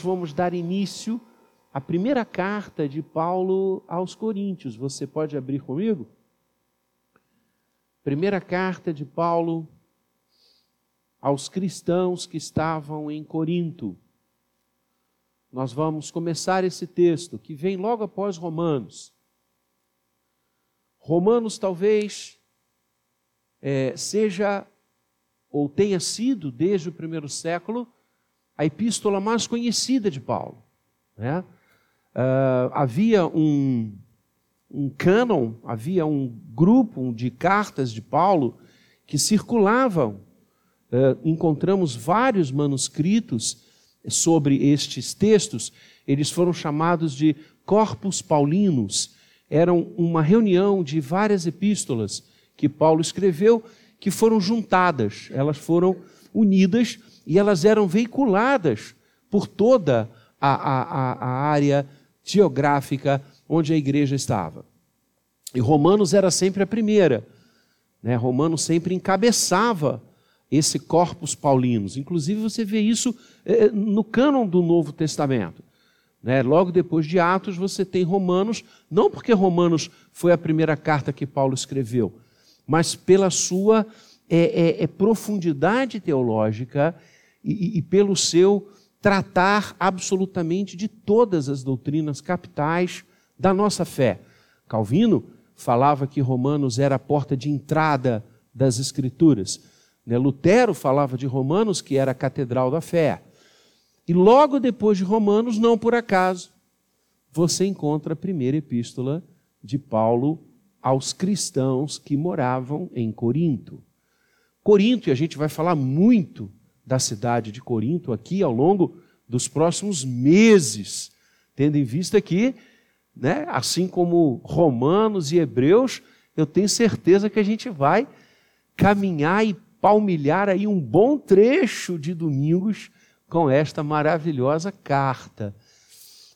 vamos dar início à primeira carta de Paulo aos Coríntios. Você pode abrir comigo? Primeira carta de Paulo aos cristãos que estavam em Corinto. Nós vamos começar esse texto que vem logo após Romanos. Romanos talvez é, seja ou tenha sido, desde o primeiro século, a epístola mais conhecida de Paulo. Né? Uh, havia um, um cânon, havia um grupo de cartas de Paulo que circulavam. Uh, encontramos vários manuscritos sobre estes textos. Eles foram chamados de Corpus Paulinos. Eram uma reunião de várias epístolas que Paulo escreveu, que foram juntadas, elas foram unidas e elas eram veiculadas por toda a, a, a área geográfica onde a igreja estava. E Romanos era sempre a primeira. Né? Romanos sempre encabeçava esse corpus paulinos. Inclusive, você vê isso eh, no cânon do Novo Testamento. Né? Logo depois de Atos, você tem Romanos, não porque Romanos foi a primeira carta que Paulo escreveu, mas pela sua é, é, é profundidade teológica e, e pelo seu tratar absolutamente de todas as doutrinas capitais da nossa fé. Calvino falava que Romanos era a porta de entrada das Escrituras. Né? Lutero falava de Romanos que era a catedral da fé. E logo depois de Romanos, não por acaso, você encontra a primeira epístola de Paulo aos cristãos que moravam em Corinto. Corinto, e a gente vai falar muito da cidade de Corinto aqui ao longo dos próximos meses, tendo em vista que, né, assim como Romanos e Hebreus, eu tenho certeza que a gente vai caminhar e palmilhar aí um bom trecho de domingos com esta maravilhosa carta.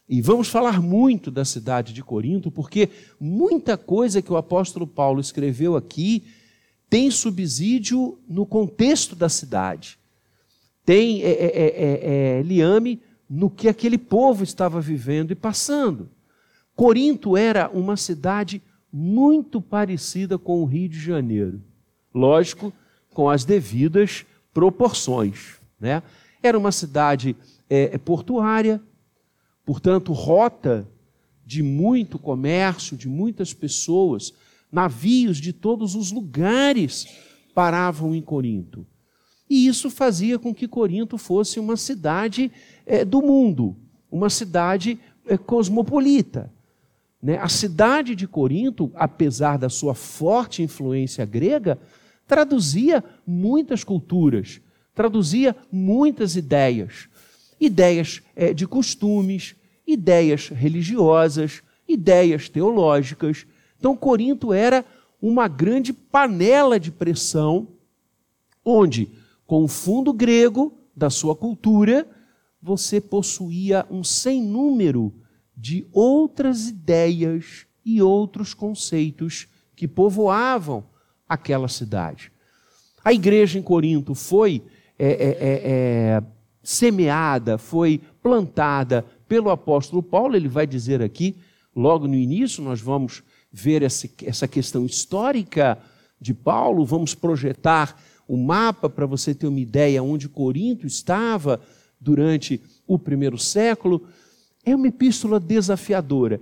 E vamos falar muito da cidade de Corinto, porque muita coisa que o apóstolo Paulo escreveu aqui tem subsídio no contexto da cidade tem é é, é, é, é, liame no que aquele povo estava vivendo e passando. Corinto era uma cidade muito parecida com o Rio de Janeiro. Lógico, com as devidas proporções. Né? Era uma cidade é, portuária, portanto, rota de muito comércio, de muitas pessoas, navios de todos os lugares paravam em Corinto. E isso fazia com que Corinto fosse uma cidade é, do mundo, uma cidade é, cosmopolita. Né? A cidade de Corinto, apesar da sua forte influência grega, traduzia muitas culturas, traduzia muitas ideias. Ideias é, de costumes, ideias religiosas, ideias teológicas. Então, Corinto era uma grande panela de pressão, onde com o fundo grego da sua cultura, você possuía um sem número de outras ideias e outros conceitos que povoavam aquela cidade. A igreja em Corinto foi é, é, é, é semeada, foi plantada pelo apóstolo Paulo, ele vai dizer aqui, logo no início, nós vamos ver essa, essa questão histórica de Paulo, vamos projetar o mapa para você ter uma ideia onde Corinto estava durante o primeiro século. É uma epístola desafiadora.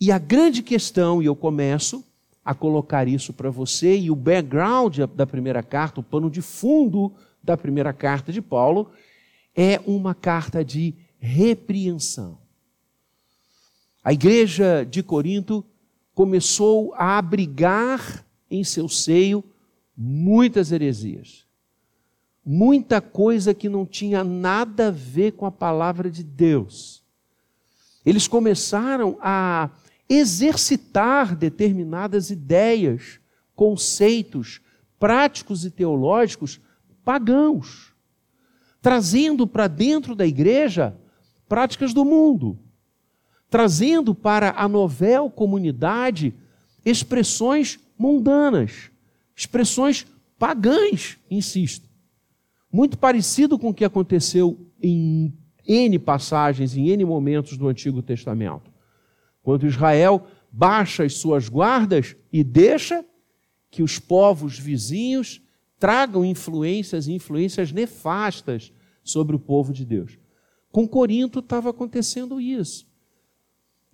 E a grande questão, e eu começo a colocar isso para você, e o background da primeira carta, o pano de fundo da primeira carta de Paulo, é uma carta de repreensão. A igreja de Corinto começou a abrigar em seu seio muitas heresias, muita coisa que não tinha nada a ver com a palavra de Deus. Eles começaram a exercitar determinadas ideias, conceitos práticos e teológicos pagãos, trazendo para dentro da igreja práticas do mundo, trazendo para a novel comunidade expressões mundanas expressões pagãs, insisto. Muito parecido com o que aconteceu em N passagens em N momentos do Antigo Testamento. Quando Israel baixa as suas guardas e deixa que os povos vizinhos tragam influências e influências nefastas sobre o povo de Deus. Com Corinto estava acontecendo isso.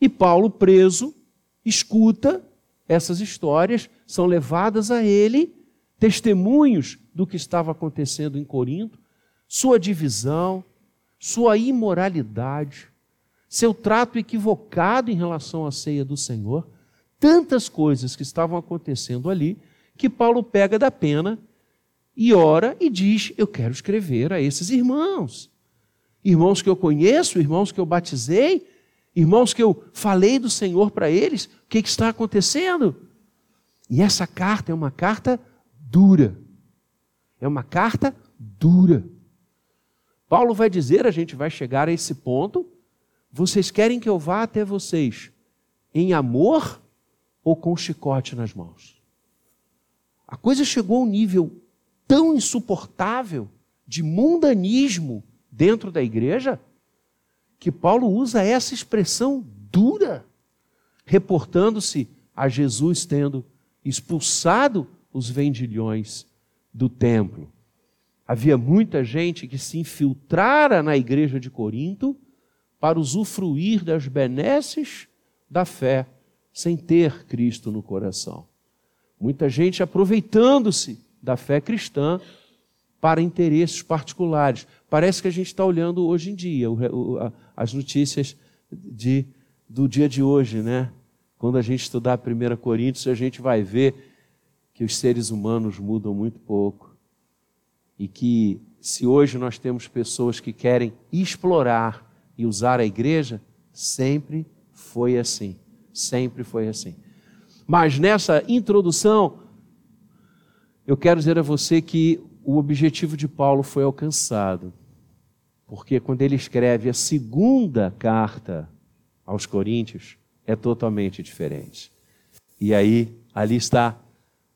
E Paulo, preso, escuta essas histórias, são levadas a ele testemunhos do que estava acontecendo em Corinto, sua divisão, sua imoralidade, seu trato equivocado em relação à ceia do Senhor, tantas coisas que estavam acontecendo ali, que Paulo pega da pena e ora e diz: Eu quero escrever a esses irmãos. Irmãos que eu conheço, irmãos que eu batizei, irmãos que eu falei do Senhor para eles, o que, que está acontecendo? E essa carta é uma carta dura. É uma carta dura. Paulo vai dizer, a gente vai chegar a esse ponto, vocês querem que eu vá até vocês em amor ou com chicote nas mãos? A coisa chegou a um nível tão insuportável de mundanismo dentro da igreja que Paulo usa essa expressão dura, reportando-se a Jesus tendo expulsado os vendilhões do templo. Havia muita gente que se infiltrara na igreja de Corinto para usufruir das benesses da fé, sem ter Cristo no coração. Muita gente aproveitando-se da fé cristã para interesses particulares. Parece que a gente está olhando hoje em dia as notícias de, do dia de hoje, né? Quando a gente estudar 1 Coríntios, a gente vai ver que os seres humanos mudam muito pouco. E que se hoje nós temos pessoas que querem explorar e usar a igreja, sempre foi assim. Sempre foi assim. Mas nessa introdução, eu quero dizer a você que o objetivo de Paulo foi alcançado. Porque quando ele escreve a segunda carta aos Coríntios, é totalmente diferente. E aí, ali está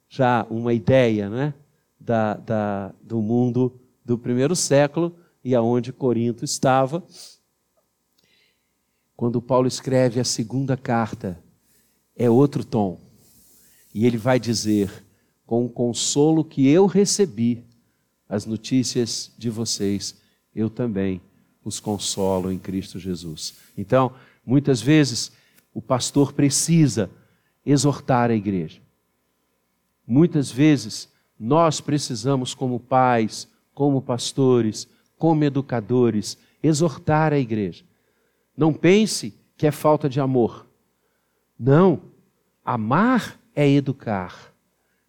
já uma ideia né, da, da, do mundo do primeiro século e aonde Corinto estava. Quando Paulo escreve a segunda carta, é outro tom. E ele vai dizer: com o consolo que eu recebi, as notícias de vocês, eu também os consolo em Cristo Jesus. Então, muitas vezes, o pastor precisa exortar a igreja. Muitas vezes, nós precisamos, como pais, como pastores, como educadores, exortar a igreja. Não pense que é falta de amor. Não. Amar é educar.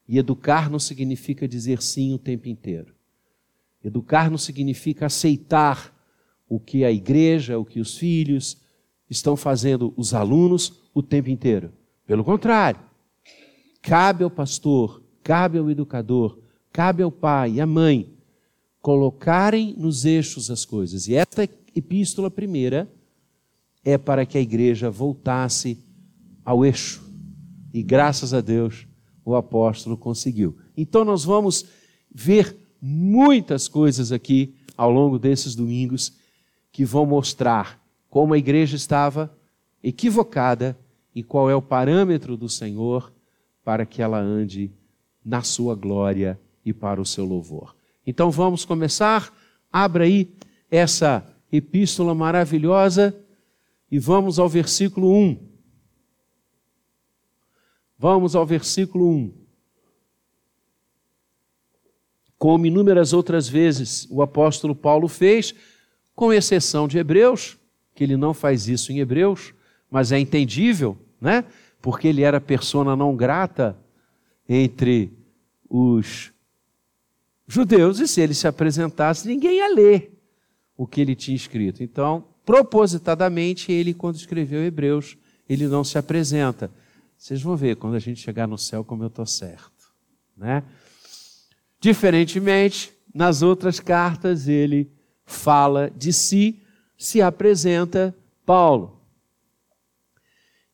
E educar não significa dizer sim o tempo inteiro. Educar não significa aceitar o que a igreja, o que os filhos estão fazendo, os alunos, o tempo inteiro. Pelo contrário, cabe ao pastor, cabe ao educador, cabe ao pai e à mãe colocarem nos eixos as coisas. E esta epístola primeira é para que a igreja voltasse ao eixo. E graças a Deus o apóstolo conseguiu. Então nós vamos ver muitas coisas aqui ao longo desses domingos que vão mostrar como a igreja estava equivocada e qual é o parâmetro do Senhor para que ela ande na sua glória e para o seu louvor. Então vamos começar. Abra aí essa epístola maravilhosa e vamos ao versículo 1. Vamos ao versículo 1 como inúmeras outras vezes o apóstolo Paulo fez, com exceção de Hebreus, que ele não faz isso em Hebreus, mas é entendível, né? Porque ele era persona não grata entre os judeus e se ele se apresentasse, ninguém ia ler o que ele tinha escrito. Então, propositadamente, ele, quando escreveu Hebreus, ele não se apresenta. Vocês vão ver quando a gente chegar no céu como eu estou certo, né? Diferentemente, nas outras cartas, ele fala de si, se apresenta Paulo,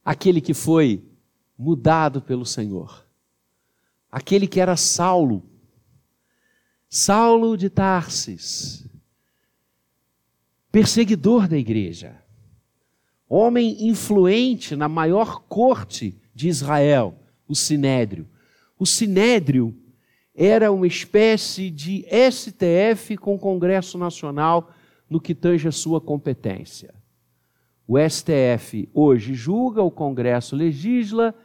aquele que foi mudado pelo Senhor, aquele que era Saulo, Saulo de Tarsis, perseguidor da igreja, homem influente na maior corte de Israel, o Sinédrio. O Sinédrio era uma espécie de STF com Congresso Nacional no que tange a sua competência. O STF hoje julga, o Congresso legisla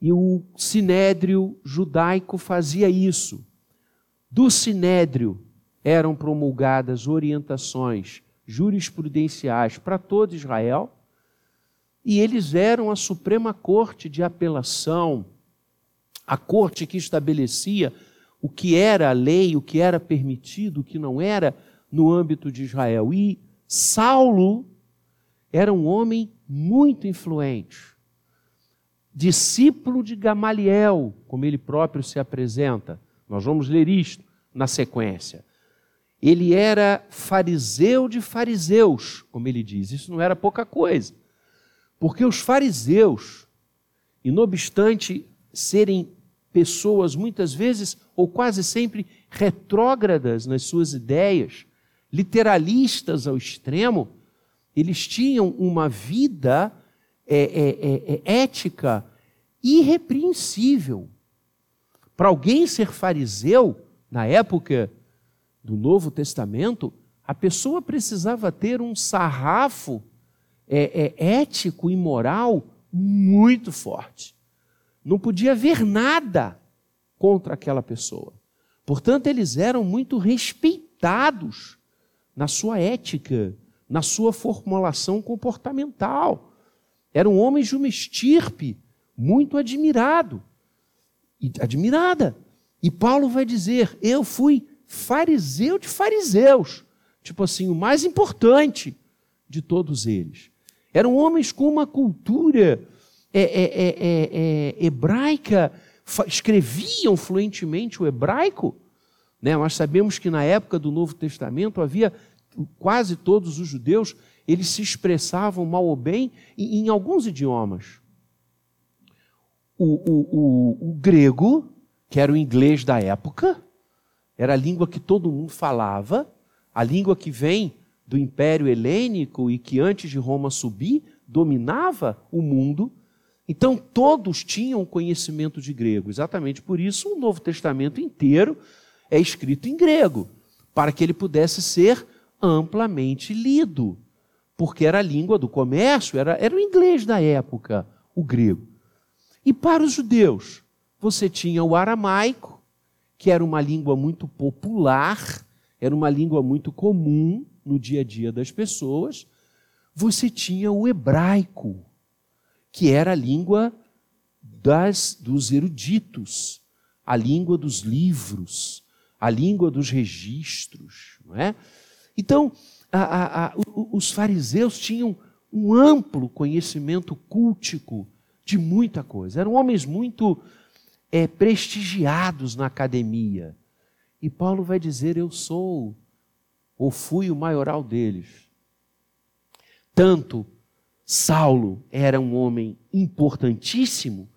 e o Sinédrio judaico fazia isso. Do Sinédrio eram promulgadas orientações jurisprudenciais para todo Israel e eles eram a Suprema Corte de Apelação a corte que estabelecia o que era a lei, o que era permitido, o que não era no âmbito de Israel. E Saulo era um homem muito influente, discípulo de Gamaliel, como ele próprio se apresenta. Nós vamos ler isto na sequência. Ele era fariseu de fariseus, como ele diz. Isso não era pouca coisa. Porque os fariseus, e não obstante serem pessoas muitas vezes ou quase sempre retrógradas nas suas ideias, literalistas ao extremo, eles tinham uma vida é, é, é, é ética irrepreensível. Para alguém ser fariseu, na época do Novo Testamento, a pessoa precisava ter um sarrafo é, é, ético e moral muito forte. Não podia haver nada contra aquela pessoa. Portanto, eles eram muito respeitados na sua ética, na sua formulação comportamental. Eram homens de uma estirpe muito admirado, admirada. E Paulo vai dizer: Eu fui fariseu de fariseus. Tipo assim, o mais importante de todos eles. Eram homens com uma cultura é, é, é, é, é hebraica, escreviam fluentemente o hebraico. Né? Nós sabemos que na época do Novo Testamento havia quase todos os judeus, eles se expressavam mal ou bem em, em alguns idiomas. O, o, o, o grego, que era o inglês da época, era a língua que todo mundo falava, a língua que vem do Império Helênico e que antes de Roma subir, dominava o mundo. Então todos tinham conhecimento de grego. Exatamente por isso o Novo Testamento inteiro é escrito em grego, para que ele pudesse ser amplamente lido, porque era a língua do comércio, era, era o inglês da época, o grego. E para os judeus, você tinha o aramaico, que era uma língua muito popular, era uma língua muito comum, no dia a dia das pessoas, você tinha o hebraico, que era a língua das, dos eruditos, a língua dos livros, a língua dos registros. Não é? Então, a, a, a, os fariseus tinham um amplo conhecimento cultico de muita coisa. Eram homens muito é, prestigiados na academia. E Paulo vai dizer: Eu sou ou fui o maioral deles. Tanto Saulo era um homem importantíssimo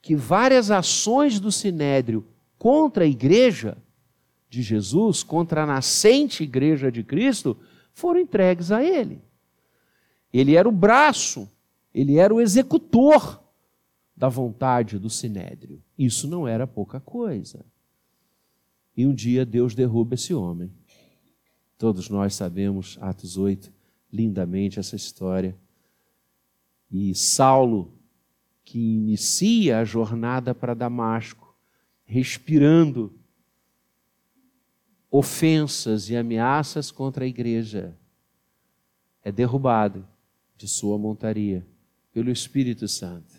que várias ações do sinédrio contra a igreja de Jesus, contra a nascente igreja de Cristo, foram entregues a ele. Ele era o braço, ele era o executor da vontade do sinédrio. Isso não era pouca coisa. E um dia Deus derruba esse homem. Todos nós sabemos, Atos 8, lindamente essa história. E Saulo, que inicia a jornada para Damasco, respirando ofensas e ameaças contra a igreja, é derrubado de sua montaria pelo Espírito Santo.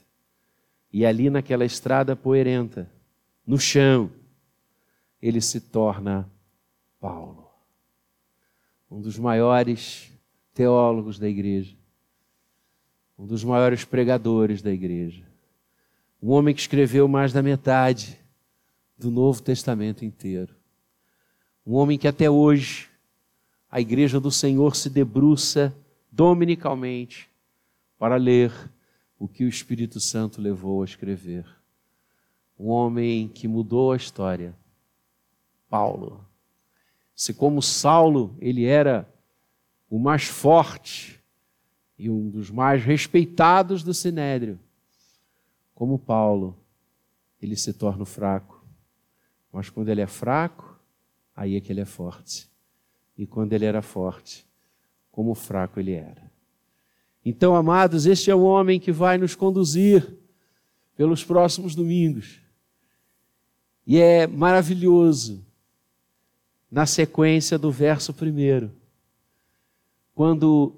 E ali naquela estrada poeirenta, no chão, ele se torna Paulo um dos maiores teólogos da igreja, um dos maiores pregadores da igreja, um homem que escreveu mais da metade do Novo Testamento inteiro, um homem que até hoje a igreja do Senhor se debruça dominicalmente para ler o que o Espírito Santo levou a escrever. Um homem que mudou a história, Paulo se como Saulo ele era o mais forte e um dos mais respeitados do Sinédrio, como Paulo, ele se torna fraco. Mas quando ele é fraco, aí é que ele é forte. E quando ele era forte, como fraco ele era. Então, amados, este é o homem que vai nos conduzir pelos próximos domingos. E é maravilhoso, na sequência do verso primeiro, quando,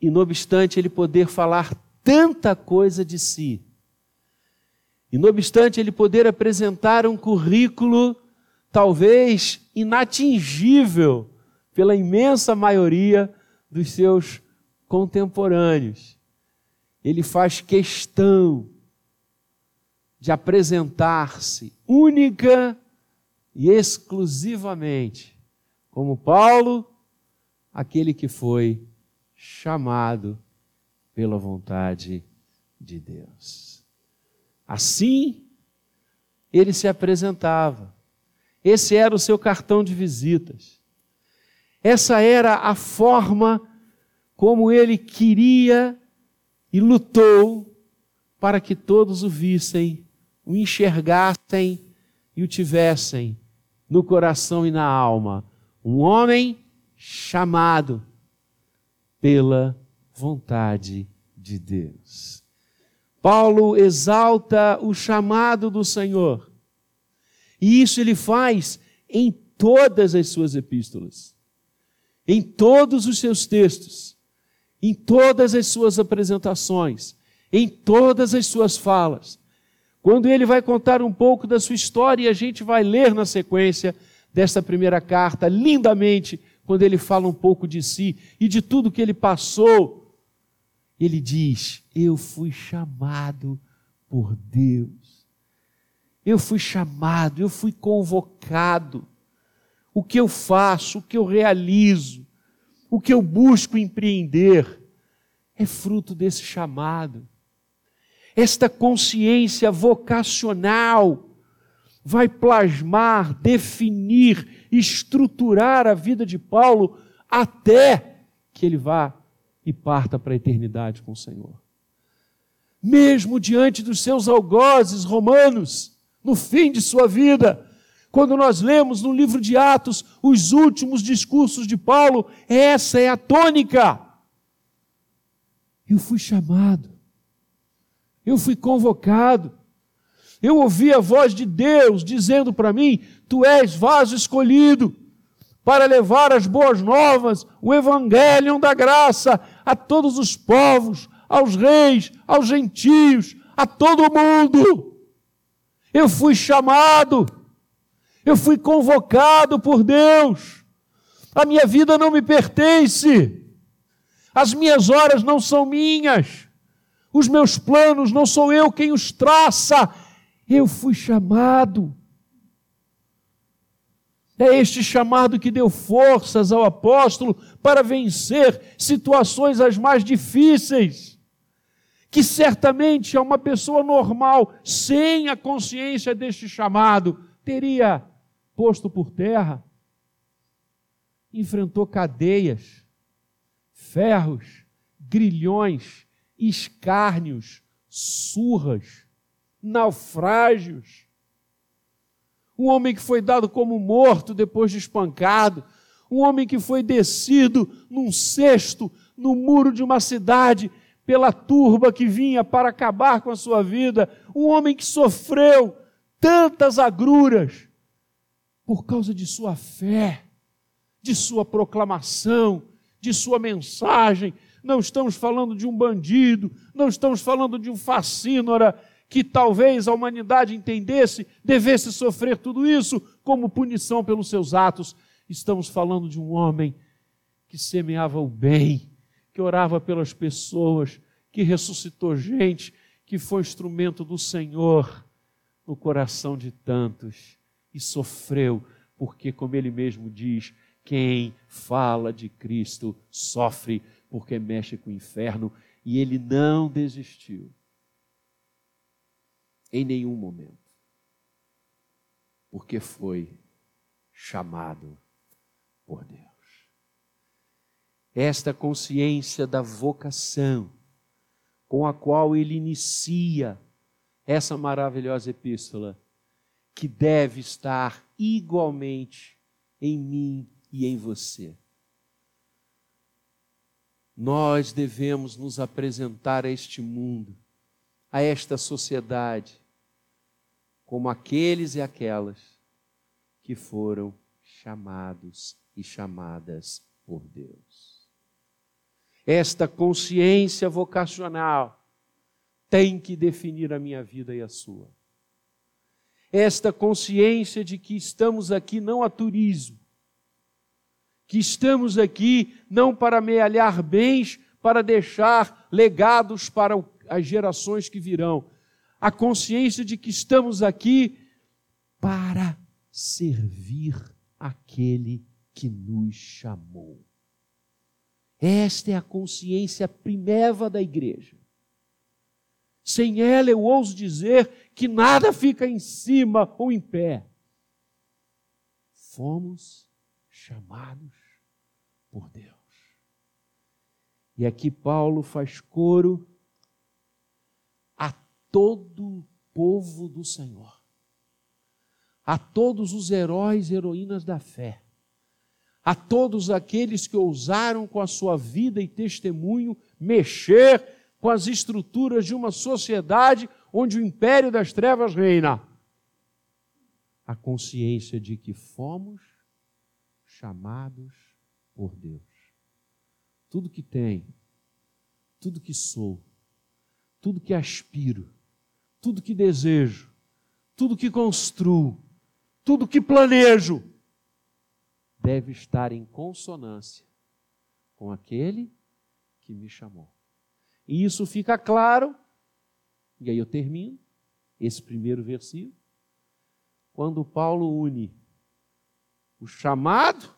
e obstante ele poder falar tanta coisa de si, e obstante ele poder apresentar um currículo talvez inatingível pela imensa maioria dos seus contemporâneos, ele faz questão de apresentar-se única e exclusivamente como Paulo, aquele que foi chamado pela vontade de Deus. Assim, ele se apresentava. Esse era o seu cartão de visitas. Essa era a forma como ele queria e lutou para que todos o vissem o enxergassem e o tivessem no coração e na alma. Um homem chamado pela vontade de Deus. Paulo exalta o chamado do Senhor. E isso ele faz em todas as suas epístolas, em todos os seus textos, em todas as suas apresentações, em todas as suas falas. Quando ele vai contar um pouco da sua história, e a gente vai ler na sequência desta primeira carta, lindamente, quando ele fala um pouco de si e de tudo que ele passou, ele diz: Eu fui chamado por Deus. Eu fui chamado, eu fui convocado. O que eu faço, o que eu realizo, o que eu busco empreender, é fruto desse chamado esta consciência vocacional vai plasmar, definir, estruturar a vida de Paulo até que ele vá e parta para a eternidade com o Senhor. Mesmo diante dos seus algozes romanos, no fim de sua vida, quando nós lemos no livro de Atos os últimos discursos de Paulo, essa é a tônica. Eu fui chamado eu fui convocado. Eu ouvi a voz de Deus dizendo para mim: Tu és vaso escolhido para levar as boas novas, o evangelho da graça a todos os povos, aos reis, aos gentios, a todo mundo. Eu fui chamado, eu fui convocado por Deus. A minha vida não me pertence, as minhas horas não são minhas. Os meus planos não sou eu quem os traça, eu fui chamado. É este chamado que deu forças ao apóstolo para vencer situações as mais difíceis. Que certamente a uma pessoa normal, sem a consciência deste chamado, teria posto por terra. Enfrentou cadeias, ferros, grilhões, escárnios, surras, naufrágios. Um homem que foi dado como morto depois de espancado. Um homem que foi descido num cesto no muro de uma cidade pela turba que vinha para acabar com a sua vida. Um homem que sofreu tantas agruras por causa de sua fé, de sua proclamação, de sua mensagem, não estamos falando de um bandido, não estamos falando de um facínora que talvez a humanidade entendesse devesse sofrer tudo isso como punição pelos seus atos. Estamos falando de um homem que semeava o bem, que orava pelas pessoas, que ressuscitou gente, que foi instrumento do Senhor no coração de tantos e sofreu, porque, como ele mesmo diz, quem fala de Cristo sofre porque mexe com o inferno, e ele não desistiu em nenhum momento, porque foi chamado por Deus. Esta consciência da vocação com a qual ele inicia essa maravilhosa epístola, que deve estar igualmente em mim e em você. Nós devemos nos apresentar a este mundo, a esta sociedade, como aqueles e aquelas que foram chamados e chamadas por Deus. Esta consciência vocacional tem que definir a minha vida e a sua. Esta consciência de que estamos aqui não a turismo, que estamos aqui não para amealhar bens, para deixar legados para as gerações que virão. A consciência de que estamos aqui para servir aquele que nos chamou. Esta é a consciência primeva da igreja. Sem ela, eu ouso dizer que nada fica em cima ou em pé. Fomos chamados por Deus. E aqui Paulo faz coro a todo o povo do Senhor, a todos os heróis e heroínas da fé a todos aqueles que ousaram com a sua vida e testemunho mexer com as estruturas de uma sociedade onde o império das trevas reina. A consciência de que fomos chamados por Deus. Tudo que tenho, tudo que sou, tudo que aspiro, tudo que desejo, tudo que construo, tudo que planejo, deve estar em consonância com aquele que me chamou. E isso fica claro, e aí eu termino esse primeiro versículo, quando Paulo une o chamado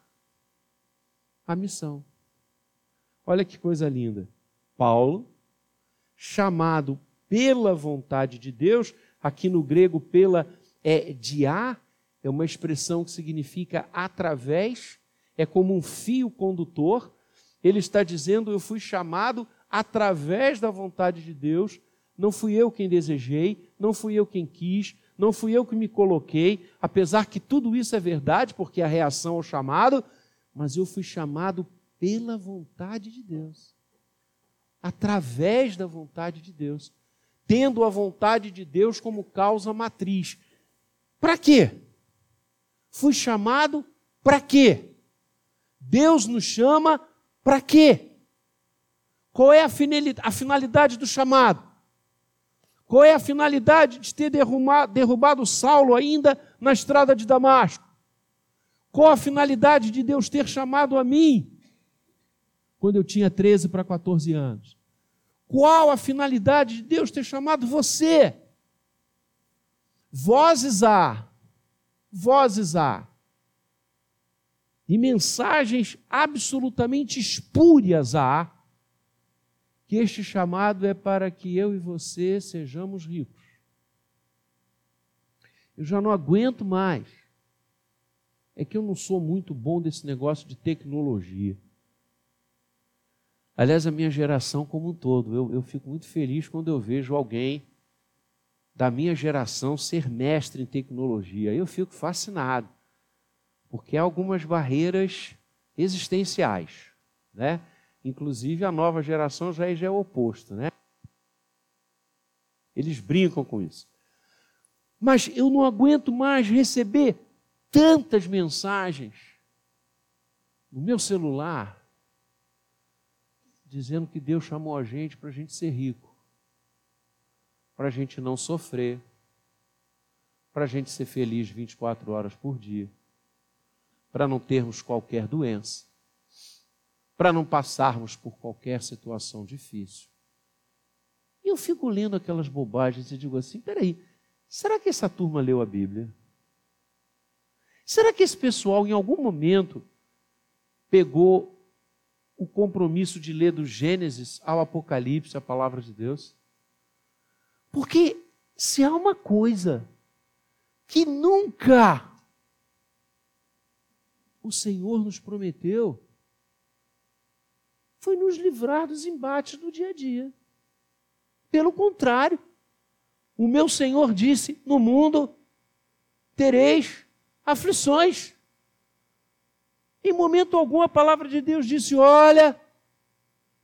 à missão. Olha que coisa linda. Paulo, chamado pela vontade de Deus, aqui no grego pela é, diá, é uma expressão que significa através, é como um fio condutor. Ele está dizendo: Eu fui chamado através da vontade de Deus, não fui eu quem desejei, não fui eu quem quis, não fui eu que me coloquei, apesar que tudo isso é verdade, porque é a reação ao chamado, mas eu fui chamado pela vontade de Deus, através da vontade de Deus, tendo a vontade de Deus como causa matriz. Para quê? Fui chamado para quê? Deus nos chama para quê? Qual é a finalidade do chamado? Qual é a finalidade de ter derrubado, derrubado Saulo ainda na estrada de Damasco? Qual a finalidade de Deus ter chamado a mim quando eu tinha 13 para 14 anos? Qual a finalidade de Deus ter chamado você? Vozes há vozes há e mensagens absolutamente espúrias há, que este chamado é para que eu e você sejamos ricos. Eu já não aguento mais. É que eu não sou muito bom desse negócio de tecnologia. Aliás, a minha geração como um todo, eu, eu fico muito feliz quando eu vejo alguém da minha geração ser mestre em tecnologia. Eu fico fascinado, porque há algumas barreiras existenciais, né? Inclusive a nova geração já é, já é o oposto, né? Eles brincam com isso. Mas eu não aguento mais receber tantas mensagens no meu celular dizendo que Deus chamou a gente para a gente ser rico para a gente não sofrer, para a gente ser feliz 24 horas por dia, para não termos qualquer doença, para não passarmos por qualquer situação difícil. E eu fico lendo aquelas bobagens e digo assim: peraí, será que essa turma leu a Bíblia? Será que esse pessoal, em algum momento, pegou o compromisso de ler do Gênesis ao Apocalipse a palavra de Deus? Porque se há uma coisa que nunca o Senhor nos prometeu, foi nos livrar dos embates do dia a dia. Pelo contrário, o meu Senhor disse: No mundo tereis aflições. Em momento algum a palavra de Deus disse: Olha,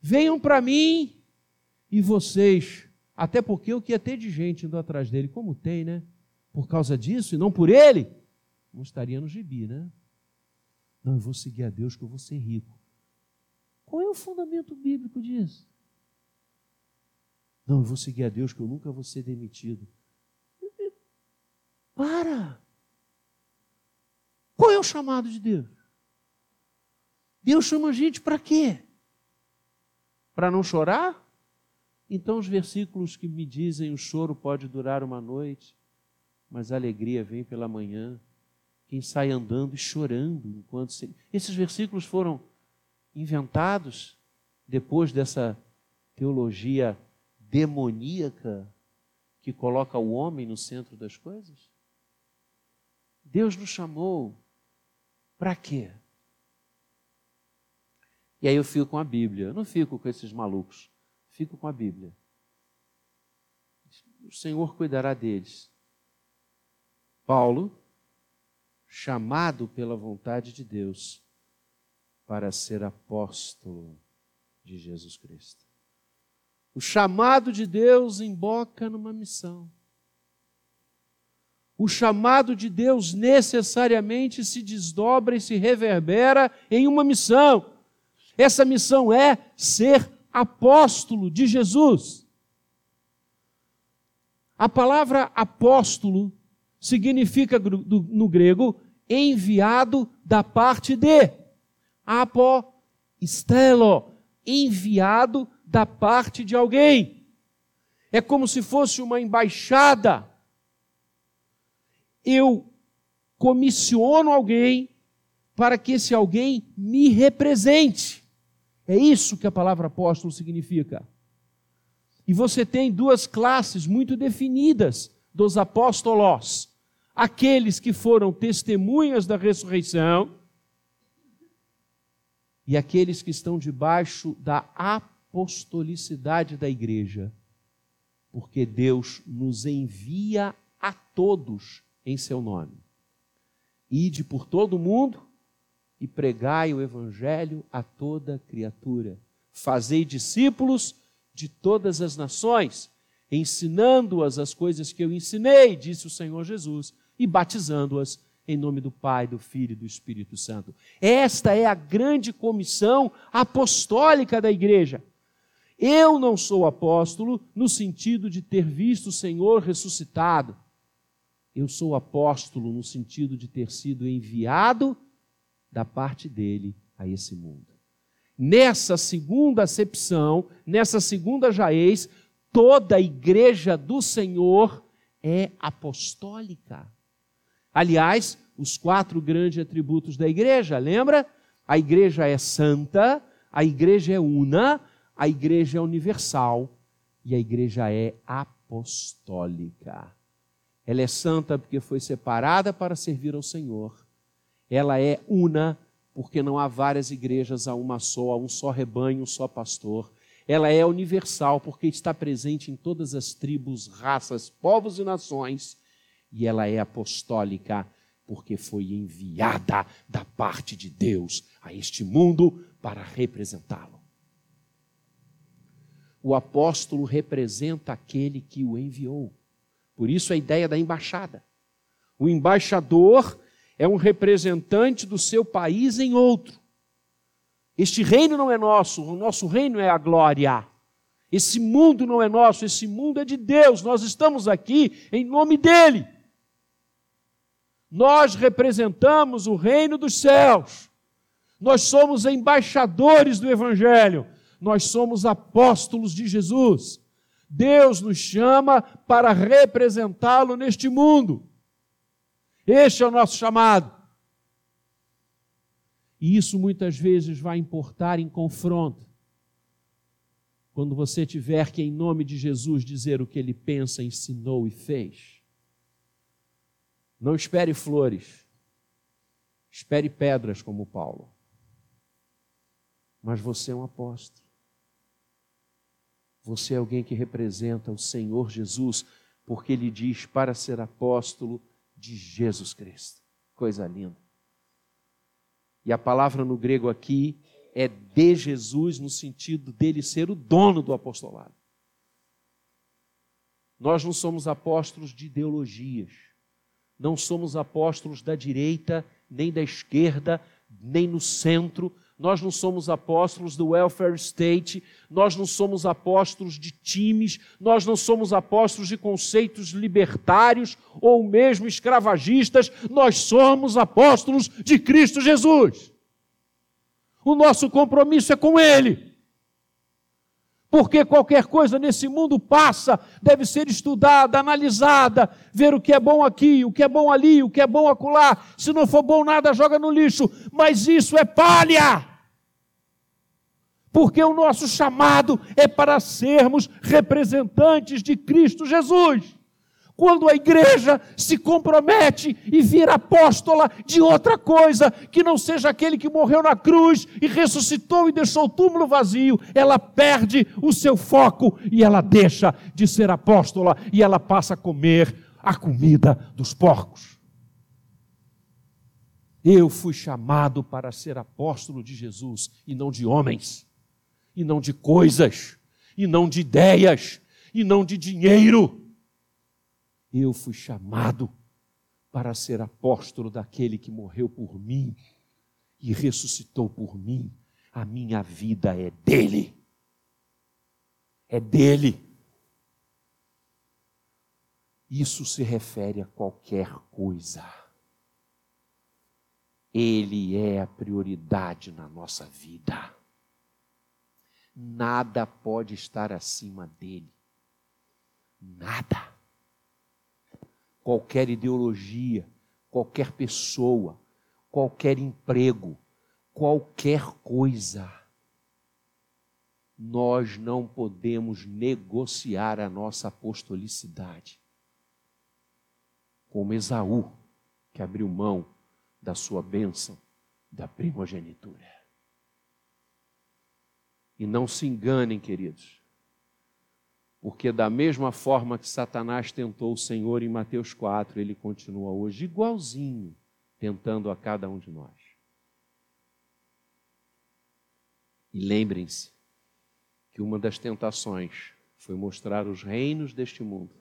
venham para mim e vocês. Até porque o que ia ter de gente indo atrás dele, como tem, né? Por causa disso e não por ele, não estaria no gibi, né? Não, eu vou seguir a Deus que eu vou ser rico. Qual é o fundamento bíblico disso? Não, eu vou seguir a Deus que eu nunca vou ser demitido. Para! Qual é o chamado de Deus? Deus chama a gente para quê? Para não chorar? Então, os versículos que me dizem o choro pode durar uma noite, mas a alegria vem pela manhã. Quem sai andando e chorando enquanto se... Esses versículos foram inventados depois dessa teologia demoníaca que coloca o homem no centro das coisas? Deus nos chamou para quê? E aí eu fico com a Bíblia. Eu não fico com esses malucos. Fico com a Bíblia. O Senhor cuidará deles. Paulo, chamado pela vontade de Deus para ser apóstolo de Jesus Cristo. O chamado de Deus emboca numa missão. O chamado de Deus necessariamente se desdobra e se reverbera em uma missão. Essa missão é ser apóstolo de Jesus. A palavra apóstolo significa no grego enviado da parte de. Apostelo, enviado da parte de alguém. É como se fosse uma embaixada. Eu comissiono alguém para que esse alguém me represente. É isso que a palavra apóstolo significa. E você tem duas classes muito definidas dos apóstolos: aqueles que foram testemunhas da ressurreição e aqueles que estão debaixo da apostolicidade da igreja, porque Deus nos envia a todos em seu nome. Ide por todo o mundo e pregai o evangelho a toda criatura. Fazei discípulos de todas as nações, ensinando-as as coisas que eu ensinei, disse o Senhor Jesus, e batizando-as em nome do Pai, do Filho e do Espírito Santo. Esta é a grande comissão apostólica da igreja. Eu não sou apóstolo no sentido de ter visto o Senhor ressuscitado. Eu sou apóstolo no sentido de ter sido enviado da parte dele a esse mundo. Nessa segunda acepção, nessa segunda jaez, toda a igreja do Senhor é apostólica. Aliás, os quatro grandes atributos da igreja, lembra? A igreja é santa, a igreja é una, a igreja é universal e a igreja é apostólica. Ela é santa porque foi separada para servir ao Senhor ela é una, porque não há várias igrejas, há uma só, há um só rebanho, um só pastor. Ela é universal, porque está presente em todas as tribos, raças, povos e nações. E ela é apostólica, porque foi enviada da parte de Deus a este mundo para representá-lo. O apóstolo representa aquele que o enviou. Por isso a ideia da embaixada. O embaixador é um representante do seu país em outro. Este reino não é nosso, o nosso reino é a glória. Esse mundo não é nosso, esse mundo é de Deus. Nós estamos aqui em nome dele. Nós representamos o reino dos céus. Nós somos embaixadores do evangelho. Nós somos apóstolos de Jesus. Deus nos chama para representá-lo neste mundo. Este é o nosso chamado. E isso muitas vezes vai importar em confronto. Quando você tiver que, em nome de Jesus, dizer o que ele pensa, ensinou e fez. Não espere flores, espere pedras como Paulo. Mas você é um apóstolo. Você é alguém que representa o Senhor Jesus, porque ele diz para ser apóstolo de Jesus Cristo. Coisa linda. E a palavra no grego aqui é de Jesus, no sentido dele ser o dono do apostolado. Nós não somos apóstolos de ideologias, não somos apóstolos da direita, nem da esquerda, nem no centro, nós não somos apóstolos do welfare state, nós não somos apóstolos de times, nós não somos apóstolos de conceitos libertários ou mesmo escravagistas, nós somos apóstolos de Cristo Jesus. O nosso compromisso é com Ele porque qualquer coisa nesse mundo passa, deve ser estudada, analisada, ver o que é bom aqui, o que é bom ali, o que é bom acolá. Se não for bom nada, joga no lixo. Mas isso é palha. Porque o nosso chamado é para sermos representantes de Cristo Jesus. Quando a igreja se compromete e vira apóstola de outra coisa, que não seja aquele que morreu na cruz e ressuscitou e deixou o túmulo vazio, ela perde o seu foco e ela deixa de ser apóstola e ela passa a comer a comida dos porcos. Eu fui chamado para ser apóstolo de Jesus e não de homens, e não de coisas, e não de ideias, e não de dinheiro eu fui chamado para ser apóstolo daquele que morreu por mim e ressuscitou por mim. A minha vida é dele. É dele. Isso se refere a qualquer coisa. Ele é a prioridade na nossa vida. Nada pode estar acima dele. Nada qualquer ideologia, qualquer pessoa, qualquer emprego, qualquer coisa. Nós não podemos negociar a nossa apostolicidade. Como Esaú, que abriu mão da sua bênção, da primogenitura. E não se enganem, queridos. Porque, da mesma forma que Satanás tentou o Senhor em Mateus 4, ele continua hoje igualzinho, tentando a cada um de nós. E lembrem-se que uma das tentações foi mostrar os reinos deste mundo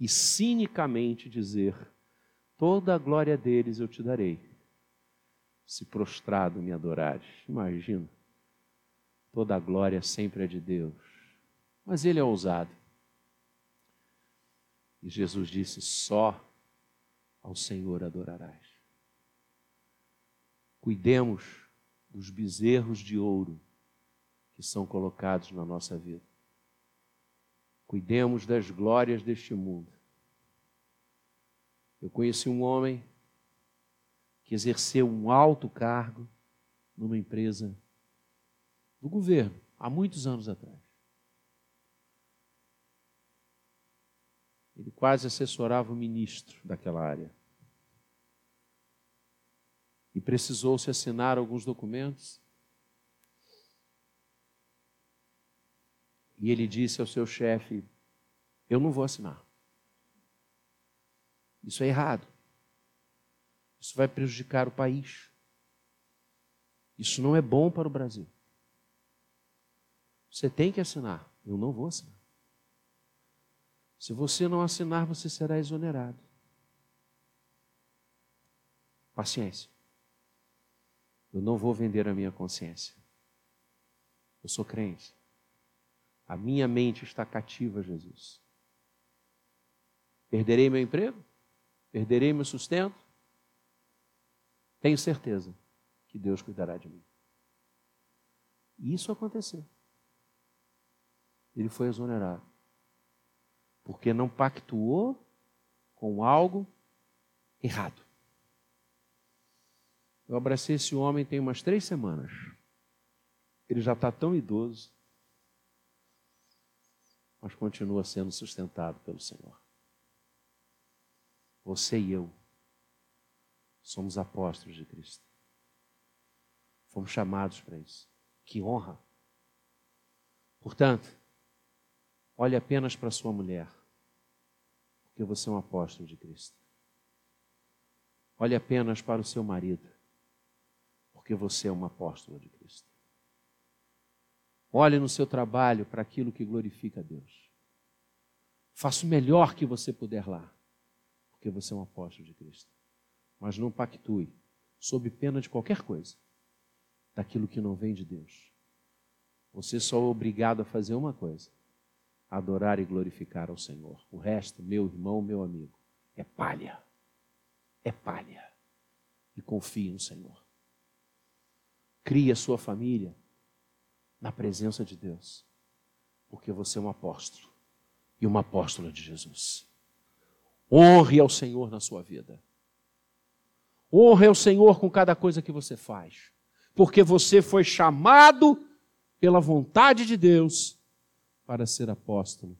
e cinicamente dizer: toda a glória deles eu te darei, se prostrado me adorares. Imagina, toda a glória sempre é de Deus mas ele é ousado. E Jesus disse: só ao Senhor adorarás. Cuidemos dos bezerros de ouro que são colocados na nossa vida. Cuidemos das glórias deste mundo. Eu conheci um homem que exerceu um alto cargo numa empresa do governo, há muitos anos atrás. Ele quase assessorava o ministro daquela área. E precisou se assinar alguns documentos. E ele disse ao seu chefe: Eu não vou assinar. Isso é errado. Isso vai prejudicar o país. Isso não é bom para o Brasil. Você tem que assinar. Eu não vou assinar. Se você não assinar, você será exonerado. Paciência. Eu não vou vender a minha consciência. Eu sou crente. A minha mente está cativa Jesus. Perderei meu emprego? Perderei meu sustento? Tenho certeza que Deus cuidará de mim. E isso aconteceu. Ele foi exonerado porque não pactuou com algo errado. Eu abracei esse homem tem umas três semanas. Ele já está tão idoso, mas continua sendo sustentado pelo Senhor. Você e eu somos apóstolos de Cristo. Fomos chamados para isso. Que honra! Portanto, olhe apenas para sua mulher, porque você é um apóstolo de Cristo. Olhe apenas para o seu marido, porque você é uma apóstola de Cristo. Olhe no seu trabalho para aquilo que glorifica a Deus. Faça o melhor que você puder lá, porque você é um apóstolo de Cristo. Mas não pactue, sob pena de qualquer coisa, daquilo que não vem de Deus. Você só é obrigado a fazer uma coisa: adorar e glorificar ao Senhor. O resto, meu irmão, meu amigo, é palha. É palha. E confie no Senhor. Crie a sua família na presença de Deus, porque você é um apóstolo e uma apóstola de Jesus. Honre ao Senhor na sua vida. Honre ao Senhor com cada coisa que você faz, porque você foi chamado pela vontade de Deus para ser apóstolo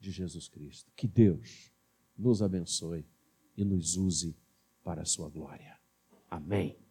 de Jesus Cristo. Que Deus nos abençoe e nos use para a sua glória. Amém.